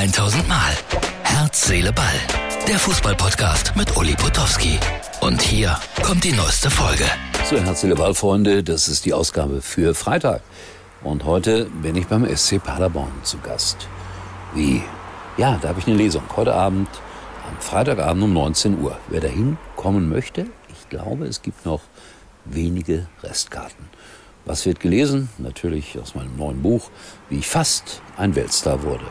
1000 Mal. Herz, Seele, Ball. Der Fußballpodcast mit Uli Potowski. Und hier kommt die neueste Folge. So, Herz, Seele, Ball, Freunde, das ist die Ausgabe für Freitag. Und heute bin ich beim SC Paderborn zu Gast. Wie? Ja, da habe ich eine Lesung. Heute Abend, am Freitagabend um 19 Uhr. Wer dahin kommen möchte, ich glaube, es gibt noch wenige Restkarten. Was wird gelesen? Natürlich aus meinem neuen Buch, wie ich fast ein Weltstar wurde.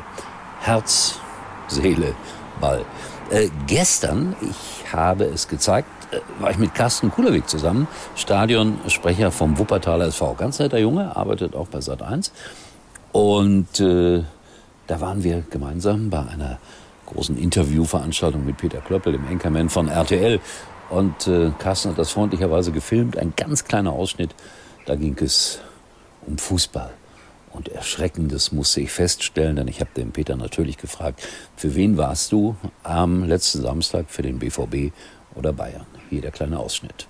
Herz, Seele, Ball. Äh, gestern, ich habe es gezeigt, äh, war ich mit Carsten Kulewig zusammen, Stadionsprecher vom Wuppertaler SV. Ganz netter Junge, arbeitet auch bei Sat 1. Und äh, da waren wir gemeinsam bei einer großen Interviewveranstaltung mit Peter Klöppel, dem Anchorman von RTL. Und äh, Carsten hat das freundlicherweise gefilmt, ein ganz kleiner Ausschnitt. Da ging es um Fußball. Und Erschreckendes musste ich feststellen, denn ich habe den Peter natürlich gefragt, für wen warst du am letzten Samstag für den BVB oder Bayern? Hier der kleine Ausschnitt.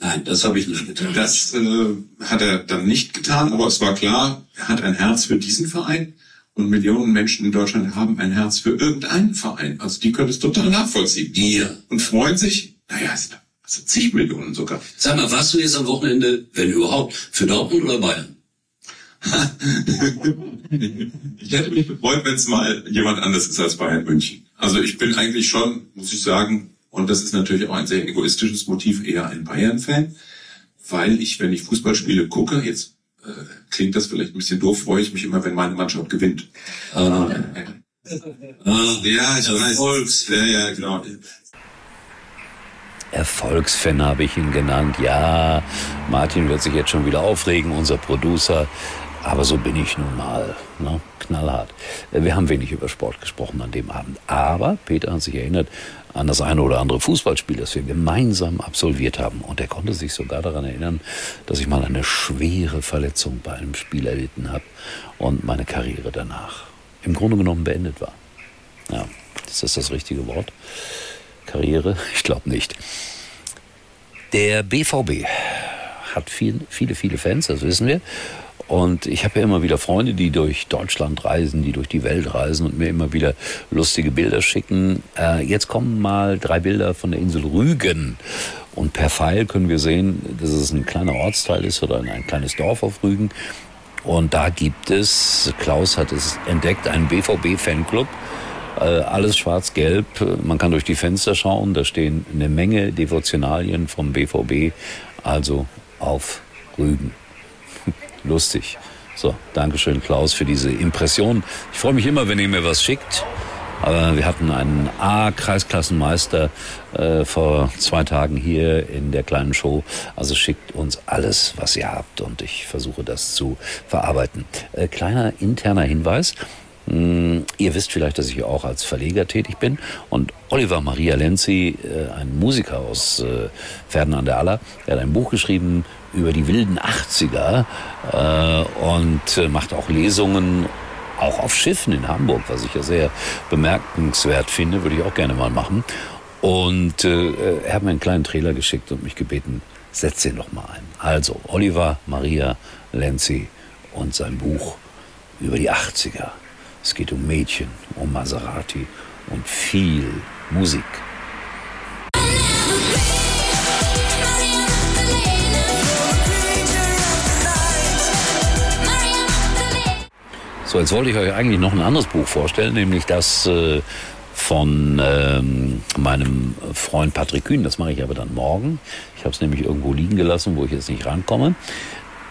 Nein, das habe ich nicht getan. Das äh, hat er dann nicht getan, aber es war klar, er hat ein Herz für diesen Verein und Millionen Menschen in Deutschland haben ein Herz für irgendeinen Verein. Also die können es total nachvollziehen. Ja. Und freuen sich, naja, also zig Millionen sogar. Sag mal, warst du jetzt am Wochenende, wenn überhaupt, für Dortmund oder Bayern? Ich hätte mich gefreut, wenn es mal jemand anders ist als Bayern München. Also ich bin eigentlich schon, muss ich sagen, und das ist natürlich auch ein sehr egoistisches Motiv, eher ein Bayern-Fan, weil ich, wenn ich Fußballspiele gucke, jetzt äh, klingt das vielleicht ein bisschen doof, freue ich mich immer, wenn meine Mannschaft gewinnt. Ah. Ah, ja, ich weiß. Ja, ja, genau. Erfolgsfan habe ich ihn genannt. Ja, Martin wird sich jetzt schon wieder aufregen, unser Producer. Aber so bin ich nun mal, ne? knallhart. Wir haben wenig über Sport gesprochen an dem Abend. Aber Peter hat sich erinnert an das eine oder andere Fußballspiel, das wir gemeinsam absolviert haben. Und er konnte sich sogar daran erinnern, dass ich mal eine schwere Verletzung bei einem Spiel erlitten habe und meine Karriere danach im Grunde genommen beendet war. Ja, ist das das richtige Wort? Karriere? Ich glaube nicht. Der BVB hat viel, viele, viele Fans, das wissen wir. Und ich habe ja immer wieder Freunde, die durch Deutschland reisen, die durch die Welt reisen und mir immer wieder lustige Bilder schicken. Äh, jetzt kommen mal drei Bilder von der Insel Rügen. Und per Pfeil können wir sehen, dass es ein kleiner Ortsteil ist oder ein kleines Dorf auf Rügen. Und da gibt es, Klaus hat es entdeckt, einen BVB-Fanclub. Äh, alles schwarz-gelb. Man kann durch die Fenster schauen. Da stehen eine Menge Devotionalien vom BVB. Also auf Rügen. Lustig. So, Dankeschön, Klaus, für diese Impression. Ich freue mich immer, wenn ihr mir was schickt. Aber wir hatten einen A-Kreisklassenmeister äh, vor zwei Tagen hier in der kleinen Show. Also schickt uns alles, was ihr habt und ich versuche das zu verarbeiten. Äh, kleiner interner Hinweis. Hm, ihr wisst vielleicht, dass ich auch als Verleger tätig bin. Und Oliver Maria Lenzi, äh, ein Musiker aus äh, Verden an der Aller, der hat ein Buch geschrieben über die wilden 80er äh, und äh, macht auch Lesungen auch auf Schiffen in Hamburg, was ich ja sehr bemerkenswert finde, würde ich auch gerne mal machen. Und äh, er hat mir einen kleinen Trailer geschickt und mich gebeten, setz ihn doch mal ein. Also, Oliver Maria Lenzi und sein Buch über die 80er. Es geht um Mädchen, um Maserati und viel Musik. So, jetzt wollte ich euch eigentlich noch ein anderes Buch vorstellen, nämlich das äh, von ähm, meinem Freund Patrick Kühn. Das mache ich aber dann morgen. Ich habe es nämlich irgendwo liegen gelassen, wo ich jetzt nicht rankomme.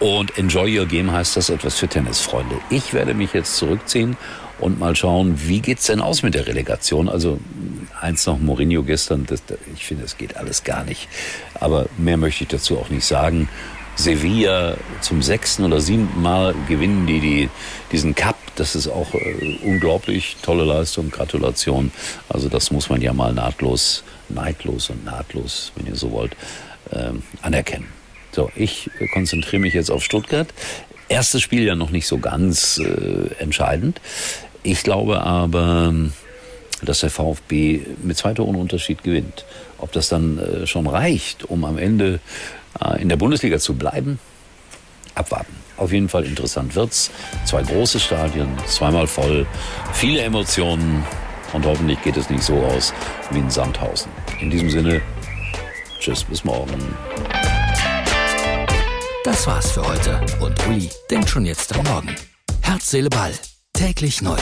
Und Enjoy Your Game heißt das etwas für Tennisfreunde. Ich werde mich jetzt zurückziehen und mal schauen, wie geht's denn aus mit der Relegation? Also eins noch Mourinho gestern, das, ich finde, es geht alles gar nicht. Aber mehr möchte ich dazu auch nicht sagen. Sevilla zum sechsten oder siebten Mal gewinnen die, die diesen Cup. Das ist auch äh, unglaublich tolle Leistung. Gratulation. Also das muss man ja mal nahtlos, neidlos und nahtlos, wenn ihr so wollt, ähm, anerkennen. So, ich konzentriere mich jetzt auf Stuttgart. Erstes Spiel ja noch nicht so ganz äh, entscheidend. Ich glaube aber, dass der VfB mit zwei Toren Unterschied gewinnt. Ob das dann äh, schon reicht, um am Ende äh, in der Bundesliga zu bleiben, abwarten. Auf jeden Fall interessant wird's. Zwei große Stadien, zweimal voll, viele Emotionen und hoffentlich geht es nicht so aus wie in Sandhausen. In diesem Sinne, tschüss, bis morgen. Das war's für heute und Uli denkt schon jetzt am Morgen. Herz, Seele, Ball. Täglich neu.